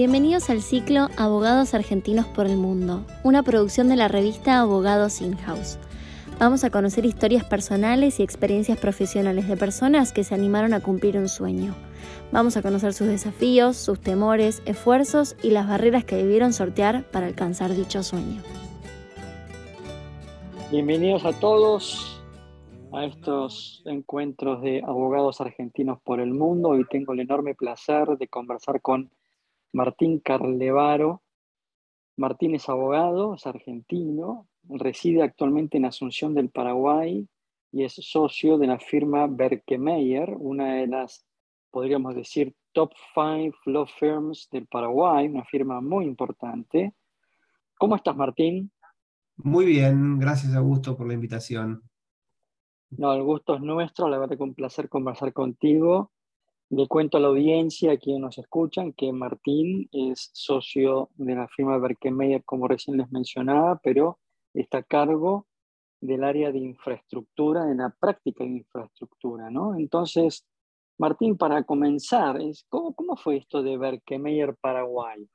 Bienvenidos al ciclo Abogados Argentinos por el Mundo, una producción de la revista Abogados In-House. Vamos a conocer historias personales y experiencias profesionales de personas que se animaron a cumplir un sueño. Vamos a conocer sus desafíos, sus temores, esfuerzos y las barreras que debieron sortear para alcanzar dicho sueño. Bienvenidos a todos a estos encuentros de abogados argentinos por el mundo. Hoy tengo el enorme placer de conversar con Martín Carlevaro. Martín es abogado, es argentino, reside actualmente en Asunción del Paraguay y es socio de la firma Berkemeyer, una de las, podríamos decir, top five law firms del Paraguay, una firma muy importante. ¿Cómo estás, Martín? Muy bien, gracias Augusto por la invitación. No, el gusto es nuestro, la verdad que un placer conversar contigo. Le cuento a la audiencia, a quienes nos escuchan, que Martín es socio de la firma Berkemeyer, como recién les mencionaba, pero está a cargo del área de infraestructura, de la práctica de infraestructura, ¿no? Entonces, Martín, para comenzar, ¿cómo, cómo fue esto de Berkemeyer Paraguay?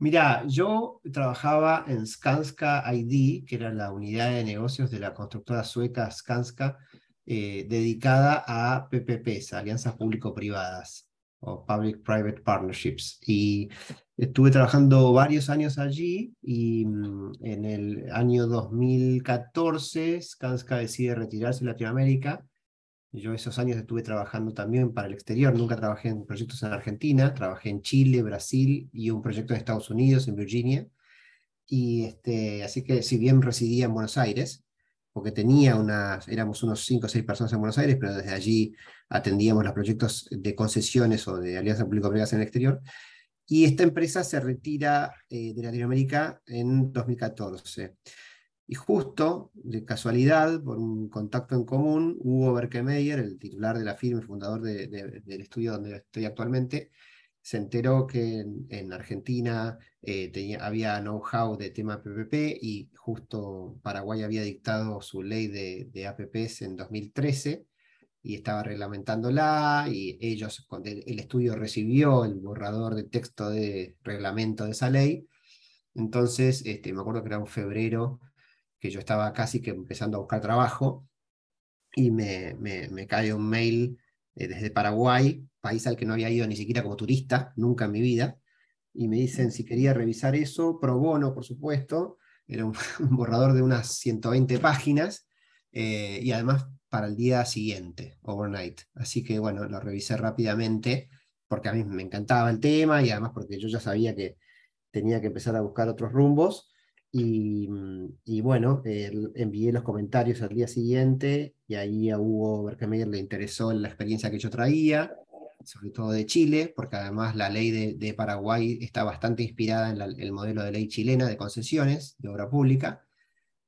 Mira, yo trabajaba en Skanska ID, que era la unidad de negocios de la constructora sueca Skanska, eh, dedicada a PPPs, alianzas público-privadas o Public-Private Partnerships. Y estuve trabajando varios años allí y mm, en el año 2014 Skanska decide retirarse de Latinoamérica. Yo esos años estuve trabajando también para el exterior, nunca trabajé en proyectos en Argentina, trabajé en Chile, Brasil y un proyecto en Estados Unidos, en Virginia. Y este, así que si bien residía en Buenos Aires, porque tenía unas, éramos unos 5 o 6 personas en Buenos Aires, pero desde allí atendíamos los proyectos de concesiones o de alianzas público-privadas en el exterior. Y esta empresa se retira eh, de Latinoamérica en 2014. Y justo, de casualidad, por un contacto en común, Hugo Berkemeyer, el titular de la firma y fundador del estudio donde estoy actualmente, se enteró que en, Argentina eh, tenía, había know-how de tema PPP y justo Paraguay había dictado su ley de, de, APPs en 2013 y estaba reglamentándola y ellos, el, estudio recibió el borrador de texto de reglamento de esa ley. Entonces, este, me acuerdo que era un febrero que yo estaba casi que empezando a buscar trabajo y me, me, me cae un mail eh, desde Paraguay, país al que no había ido ni siquiera como turista, nunca en mi vida, y me dicen si quería revisar eso, pro bono, por supuesto, era un, borrador de unas 120 páginas, eh, y además para el día siguiente, overnight. Así que bueno, lo revisé rápidamente, porque a mí me encantaba el tema, y además porque yo ya sabía que tenía que empezar a buscar otros rumbos, y, y, bueno, envié los comentarios al día siguiente y ahí a Hugo Berkemeyer le interesó la experiencia que yo traía, sobre todo de Chile, porque además la ley de, de Paraguay está bastante inspirada en el modelo de ley chilena de concesiones de obra pública.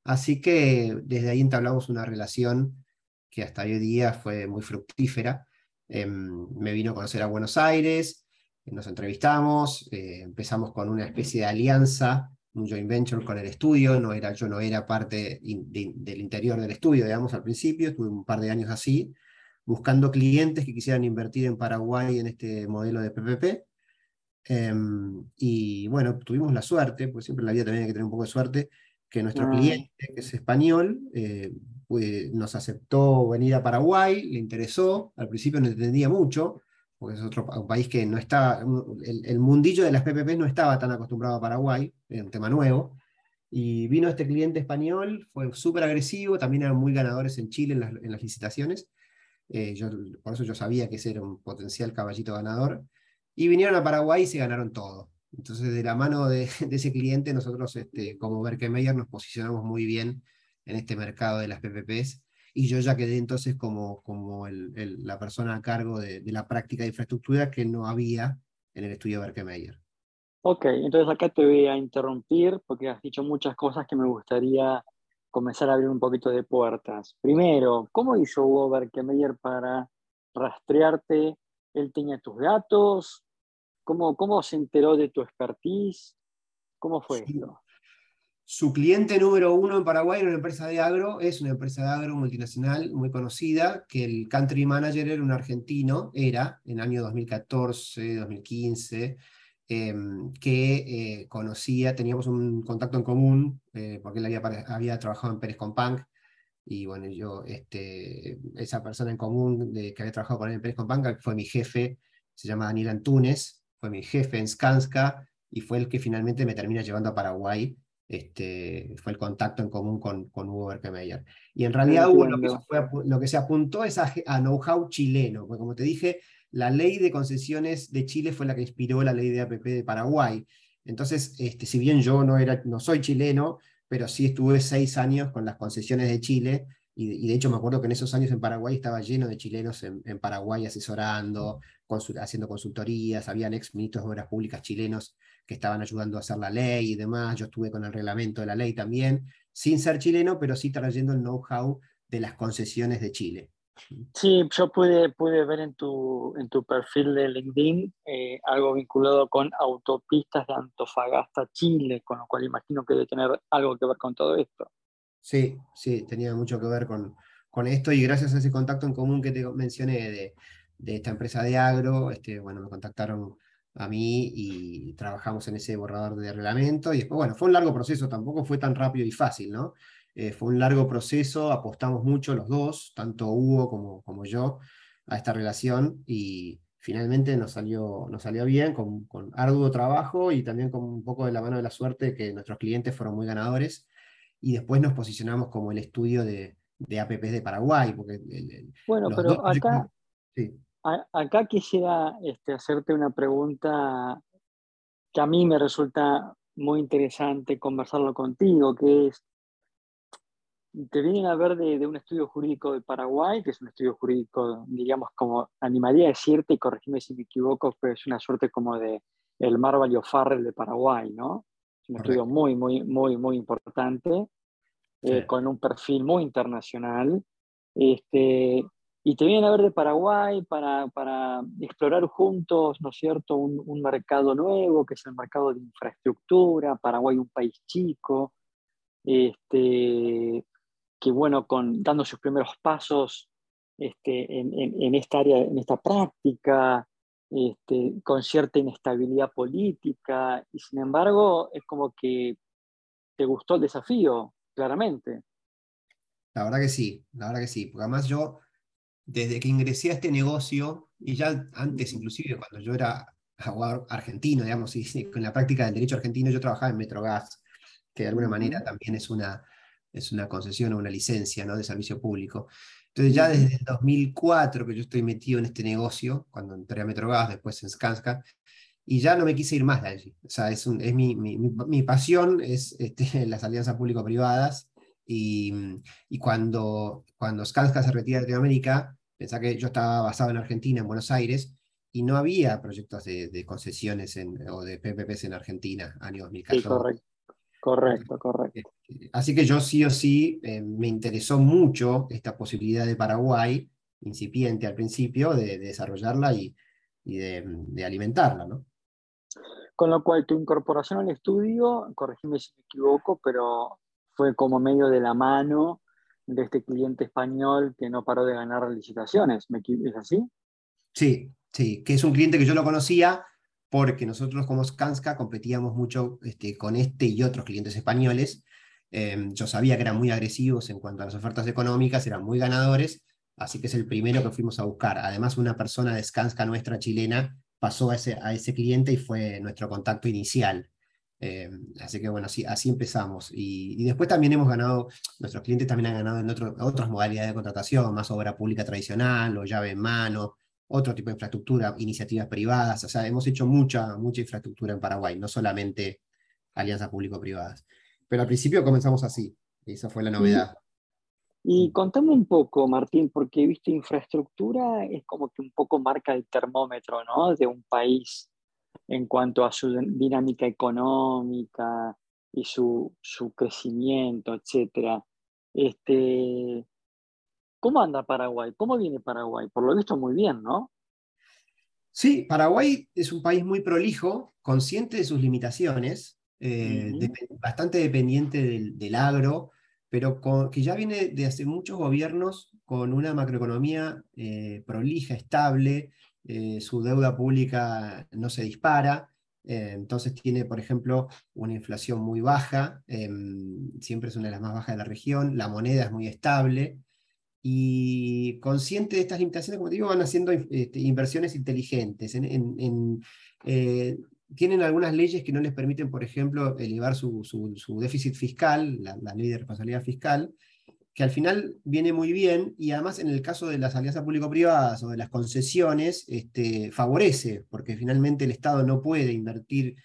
Así que desde ahí entablamos una relación que hasta hoy día fue muy fructífera. Em, me vino a conocer a Buenos Aires, nos entrevistamos, eh, empezamos con una especie de alianza un joint venture con el estudio, no era, yo no era parte del interior del estudio, digamos, al principio, estuve un par de años así, buscando clientes que quisieran invertir en Paraguay en este modelo de PPP. Em, y bueno, tuvimos la suerte, pues siempre en la vida también hay que tener un poco de suerte, que nuestro ah. cliente, que es español, eh, pues, nos aceptó venir a Paraguay, le interesó, al principio no entendía mucho, porque es otro país que no está, el, mundillo de las PPP no estaba tan acostumbrado a Paraguay, es un tema nuevo, y vino este cliente español, fue súper agresivo, también eran muy ganadores en Chile en las, licitaciones, eh, yo, por eso yo sabía que ese era un potencial caballito ganador, y vinieron a Paraguay y se ganaron todo. Entonces, de la mano de, ese cliente, nosotros este, como Berkemeyer nos posicionamos muy bien en este mercado de las PPPs y yo ya quedé entonces como, como el, la persona a cargo de, la práctica de infraestructura que no había en el estudio Berkemeyer. Ok, entonces acá te voy a interrumpir porque has dicho muchas cosas que me gustaría comenzar a abrir un poquito de puertas. Primero, ¿cómo hizo Hugo Berkemeyer para rastrearte? ¿Él tenía tus datos? ¿Cómo, cómo se enteró de tu expertise? ¿Cómo fue esto? Su cliente número uno en Paraguay era una empresa de agro, es una empresa de agro multinacional muy conocida, que el country manager era un argentino, era en el año 2014, 2015, em, que eh, conocía, teníamos un contacto en común, eh, porque él había, trabajado en Pérez Compang, y bueno, yo, este, esa persona en común de, que había trabajado con él en Pérez Compang fue mi jefe, se llama Daniel Antunes, fue mi jefe en Skanska, y fue el que finalmente me termina llevando a Paraguay, este, fue el contacto en común con, con Hugo Berkemeyer. Y en realidad Hugo lo que, lo que, se apuntó es a, know-how chileno, porque como te dije, la ley de concesiones de Chile fue la que inspiró la ley de APP de Paraguay. Entonces, este, si bien yo no, era, no soy chileno, pero sí estuve seis años con las concesiones de Chile, y, de hecho me acuerdo que en esos años en Paraguay estaba lleno de chilenos en, Paraguay asesorando, haciendo consultorías, habían ex ministros de Obras Públicas chilenos que estaban ayudando a hacer la ley y demás. Yo estuve con el reglamento de la ley también, sin ser chileno, pero sí trayendo el know-how de las concesiones de Chile. Sí, yo pude, pude ver en tu, en tu perfil de LinkedIn eh, algo vinculado con autopistas de Antofagasta, Chile, con lo cual imagino que debe tener algo que ver con todo esto. Sí, sí, tenía mucho que ver con, con esto y gracias a ese contacto en común que te mencioné de, de esta empresa de agro, este, bueno, me contactaron a mí y trabajamos en ese borrador de reglamento. Y después, bueno, fue un largo proceso, tampoco fue tan rápido y fácil, ¿no? Eh, fue un largo proceso, apostamos mucho los dos, tanto Hugo como, como yo, a esta relación y finalmente nos salió, nos salió bien, con, con arduo trabajo y también con un poco de la mano de la suerte que nuestros clientes fueron muy ganadores. Y después nos posicionamos como el estudio de, de APPs de Paraguay. Porque bueno, pero acá, sí acá quisiera este, hacerte una pregunta que a mí me resulta muy interesante conversarlo contigo, que es, te vienen a ver de, un estudio jurídico de Paraguay, que es un estudio jurídico, digamos, como animaría a decirte, y corregime si me equivoco, pero es una suerte como de el Marvalio Farrell de Paraguay, ¿no? Es un estudio muy, muy, muy, muy importante, eh, con un perfil muy internacional. Este, y te vienen a ver de Paraguay para, para explorar juntos, ¿no es cierto?, un, un, mercado nuevo, que es el mercado de infraestructura, Paraguay un país chico, este, que bueno, con, dando sus primeros pasos este, en, en, esta área, en esta práctica, este, con cierta inestabilidad política, y sin embargo es como que te gustó el desafío, claramente. La verdad que sí, la verdad que sí, porque además yo desde que ingresé a este negocio, y ya antes inclusive cuando yo era abogado argentino, digamos, y, con la práctica del derecho argentino yo trabajaba en Metrogas, que de alguna manera también es una, es una concesión o una licencia ¿no? de servicio público. Entonces ya desde el 2004 que yo estoy metido en este negocio, cuando entré a Metrogas, después en Skanska, y ya no me quise ir más de allí. O sea, es, un, es mi, mi, mi, pasión, es este, las alianzas público-privadas, y, y, cuando, cuando Skanska se retira de Latinoamérica, pensá que yo estaba basado en Argentina, en Buenos Aires, y no había proyectos de, de concesiones en, o de PPPs en Argentina, año 2014. Sí, correcto, correcto. Eh, así que yo sí o sí eh, me interesó mucho esta posibilidad de Paraguay, incipiente al principio, de, desarrollarla y, y de, de, alimentarla, ¿no? Con lo cual, tu incorporación al estudio, corregime si me equivoco, pero fue como medio de la mano de este cliente español que no paró de ganar licitaciones. ¿Es así? Sí, sí, que es un cliente que yo lo conocía porque nosotros como Skanska competíamos mucho este, con este y otros clientes españoles. Em, yo sabía que eran muy agresivos en cuanto a las ofertas económicas, eran muy ganadores, así que es el primero que fuimos a buscar. Además, una persona de Skanska nuestra chilena pasó a ese, a ese cliente y fue nuestro contacto inicial. Eh, así que bueno, así, así empezamos. Y, después también hemos ganado, nuestros clientes también han ganado en otras modalidades de contratación, más obra pública tradicional o llave en mano, otro tipo de infraestructura, iniciativas privadas. O sea, hemos hecho mucha, mucha infraestructura en Paraguay, no solamente alianzas público-privadas. Pero al principio comenzamos así, y esa fue la novedad. Y, y contame un poco, Martín, porque he visto infraestructura es como que un poco marca el termómetro, ¿no? De un país en cuanto a su dinámica económica y su, su crecimiento, etc. Este, ¿Cómo anda Paraguay? ¿Cómo viene Paraguay? Por lo visto muy bien, ¿no? Sí, Paraguay es un país muy prolijo, consciente de sus limitaciones, eh, bastante dependiente del, agro, pero que ya viene de hace muchos gobiernos con una macroeconomía eh, prolija, estable, eh, su deuda pública no se dispara, eh, entonces tiene, por ejemplo, una inflación muy baja, em, siempre es una de las más bajas de la región, la moneda es muy estable, y consciente de estas limitaciones, como te digo, van haciendo este, inversiones inteligentes. Eh, tienen algunas leyes que no les permiten, por ejemplo, elevar su, déficit fiscal, la, ley de responsabilidad fiscal, que al final viene muy bien y además en el caso de las alianzas público-privadas o de las concesiones, este, favorece, porque finalmente el Estado no puede invertir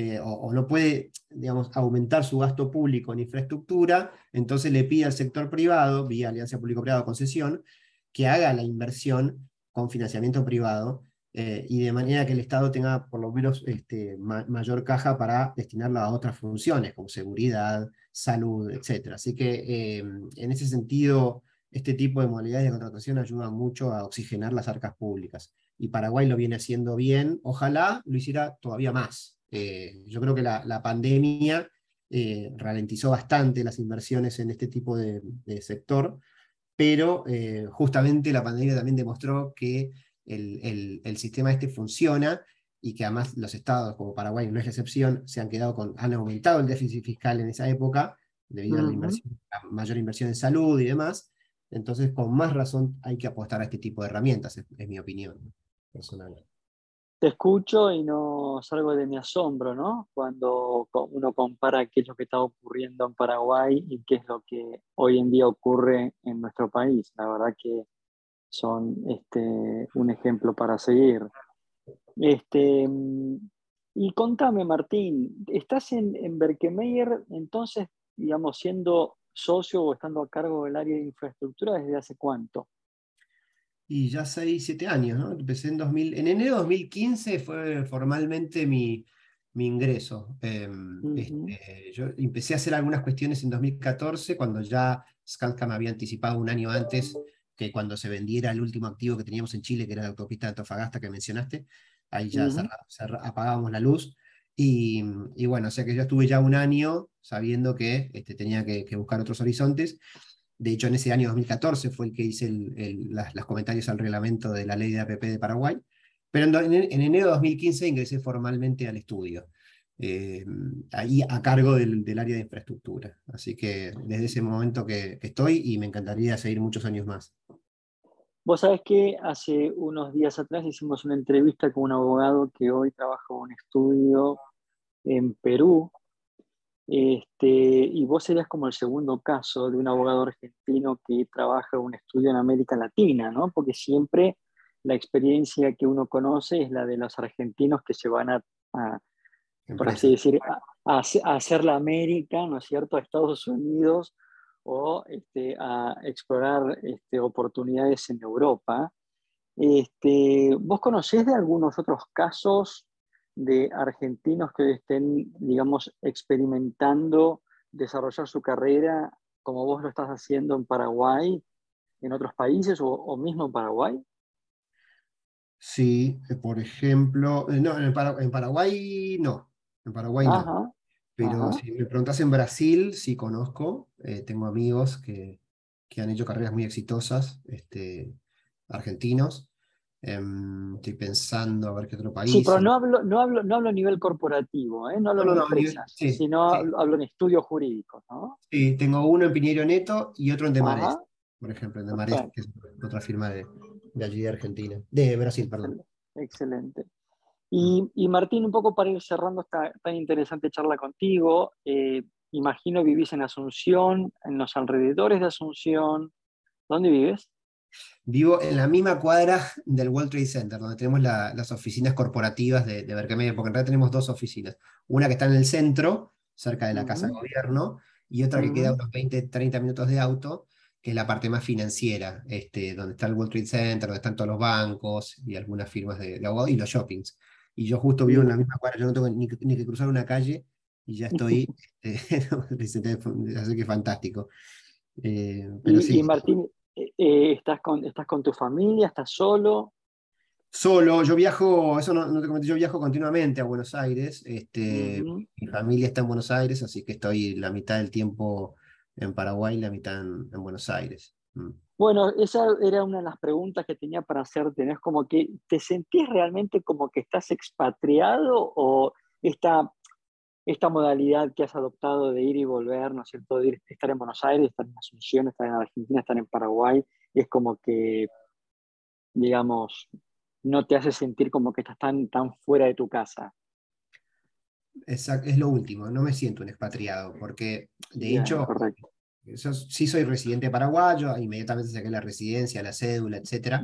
eh, o, no puede, digamos, aumentar su gasto público en infraestructura, entonces le pide al sector privado, vía alianza público-privada o concesión, que haga la inversión con financiamiento privado eh, y de manera que el Estado tenga por lo menos este, mayor caja para destinarla a otras funciones, como seguridad, salud, etc. Así que eh, en ese sentido, este tipo de modalidades de contratación ayuda mucho a oxigenar las arcas públicas. Y Paraguay lo viene haciendo bien, ojalá lo hiciera todavía más. Eh, yo creo que la, pandemia eh, ralentizó bastante las inversiones en este tipo de, sector, pero eh, justamente la pandemia también demostró que el, sistema este funciona y que además los estados como Paraguay no es la excepción, se han quedado con, han aumentado el déficit fiscal en esa época debido a la, mayor inversión en salud y demás. Entonces, con más razón hay que apostar a este tipo de herramientas, es mi opinión personal te escucho y no salgo de mi asombro, ¿no? Cuando uno compara qué es lo que está ocurriendo en Paraguay y qué es lo que hoy en día ocurre en nuestro país. La verdad que son este, un ejemplo para seguir. Este, y contame, Martín, ¿estás en, en Berkemeyer entonces, digamos, siendo socio o estando a cargo del área de infraestructura desde hace cuánto? Y ya 6, 7 años, ¿no? Empecé en 2000, en enero de 2015 fue formalmente mi, mi ingreso. Em, este, yo empecé a hacer algunas cuestiones en 2014, cuando ya Skanska me había anticipado un año antes que cuando se vendiera el último activo que teníamos en Chile, que era la autopista de Antofagasta que mencionaste, ahí ya apagábamos la luz. Y, y, bueno, o sea que yo estuve ya un año sabiendo que este, tenía que, que buscar otros horizontes. De hecho, en ese año 2014 fue el que hice los comentarios al reglamento de la ley de APP de Paraguay. Pero en, enero de 2015 ingresé formalmente al estudio, eh, ahí a cargo del, área de infraestructura. Así que desde ese momento que, estoy y me encantaría seguir muchos años más. Vos sabés que hace unos días atrás hicimos una entrevista con un abogado que hoy trabaja en un estudio en Perú este, y vos serías como el segundo caso de un abogado argentino que trabaja un estudio en América Latina, ¿no? Porque siempre la experiencia que uno conoce es la de los argentinos que se van a, por así decir, a, hacer la América, ¿no es cierto?, a Estados Unidos o este, a explorar este, oportunidades en Europa. Este, ¿Vos conocés de algunos otros casos de argentinos que estén, digamos, experimentando desarrollar su carrera como vos lo estás haciendo en Paraguay, en otros países o, mismo en Paraguay? Sí, eh, por ejemplo, eh, no, en, Paraguay no, en Paraguay no. Pero si me preguntas en Brasil, sí conozco, eh, tengo amigos que, que, han hecho carreras muy exitosas, este, argentinos. Em, estoy pensando a ver qué otro país. Sí, pero no hablo, no hablo, no hablo a nivel corporativo, ¿eh? no hablo de empresas, sino Hablo, en estudios jurídicos. ¿no? Sí, tengo uno en Piñero Neto y otro en Demares, por ejemplo, en Demares, que es otra firma de, de, allí de Argentina, de Brasil, perdón. Excelente. Y, y, Martín, un poco para ir cerrando esta tan interesante charla contigo, eh, imagino vivís en Asunción, en los alrededores de Asunción. ¿Dónde vives? Vivo en la misma cuadra del World Trade Center, donde tenemos las oficinas corporativas de, de porque en realidad tenemos dos oficinas. Una que está en el centro, cerca de la Casa de Gobierno, y otra que queda unos 20, 30 minutos de auto, que es la parte más financiera, este, donde está el World Trade Center, donde están todos los bancos y algunas firmas de, abogados y los shoppings. Y yo justo vivo en la misma cuadra, yo no tengo ni, que cruzar una calle y ya estoy, este, así que fantástico. Eh, pero sí. y Martín, eh, eh, ¿estás, con, ¿Estás con tu familia? ¿Estás solo? Solo, yo viajo, eso no, te comenté, yo viajo continuamente a Buenos Aires. Este, Mi familia está en Buenos Aires, así que estoy la mitad del tiempo en Paraguay y la mitad en, Buenos Aires. Mm. Bueno, esa era una de las preguntas que tenía para hacerte. ¿no? Es como que te sentís realmente como que estás expatriado o esta, esta modalidad que has adoptado de ir y volver, ¿no es cierto? De ir, estar en Buenos Aires, estar en Asunción, estar en Argentina, estar en Paraguay, es como que, digamos, no te hace sentir como que estás tan, tan fuera de tu casa. Exacto, es lo último, no me siento un expatriado, porque de hecho, sí soy residente paraguayo, inmediatamente saqué la residencia, la cédula, etc.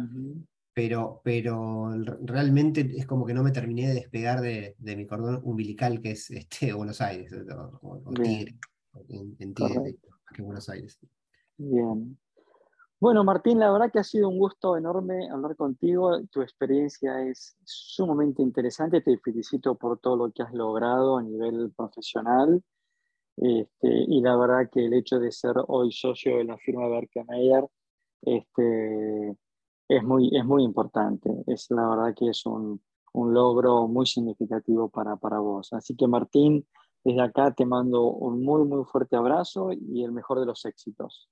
pero, pero realmente es como que no me terminé de despegar de, mi cordón umbilical, que es este, Buenos Aires, o, Tigre, en, Tigre, que Buenos Aires. Bien. Bueno, Martín, la verdad que ha sido un gusto enorme hablar contigo. Tu experiencia es sumamente interesante. Te felicito por todo lo que has logrado a nivel profesional. Este, y la verdad que el hecho de ser hoy socio de la firma Berkemeyer este, es, muy, es muy importante. Es la verdad que es un, un logro muy significativo para, para vos. Así que Martín, desde acá te mando un muy, muy fuerte abrazo y el mejor de los éxitos.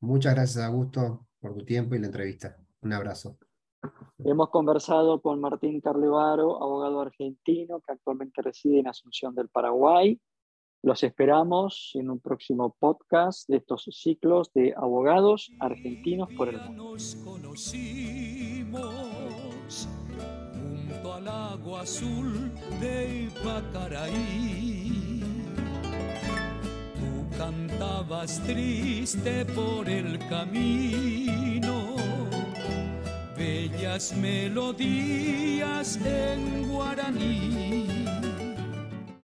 Muchas gracias, Augusto, por tu tiempo y la entrevista. Un abrazo. Hemos conversado con Martín Carlevaro, abogado argentino que actualmente reside en Asunción del Paraguay. Los esperamos en un próximo podcast de estos ciclos de abogados argentinos por el mundo. Nos conocimos junto al agua azul de Ipacaraí cantabas triste por el camino, bellas melodías en guaraní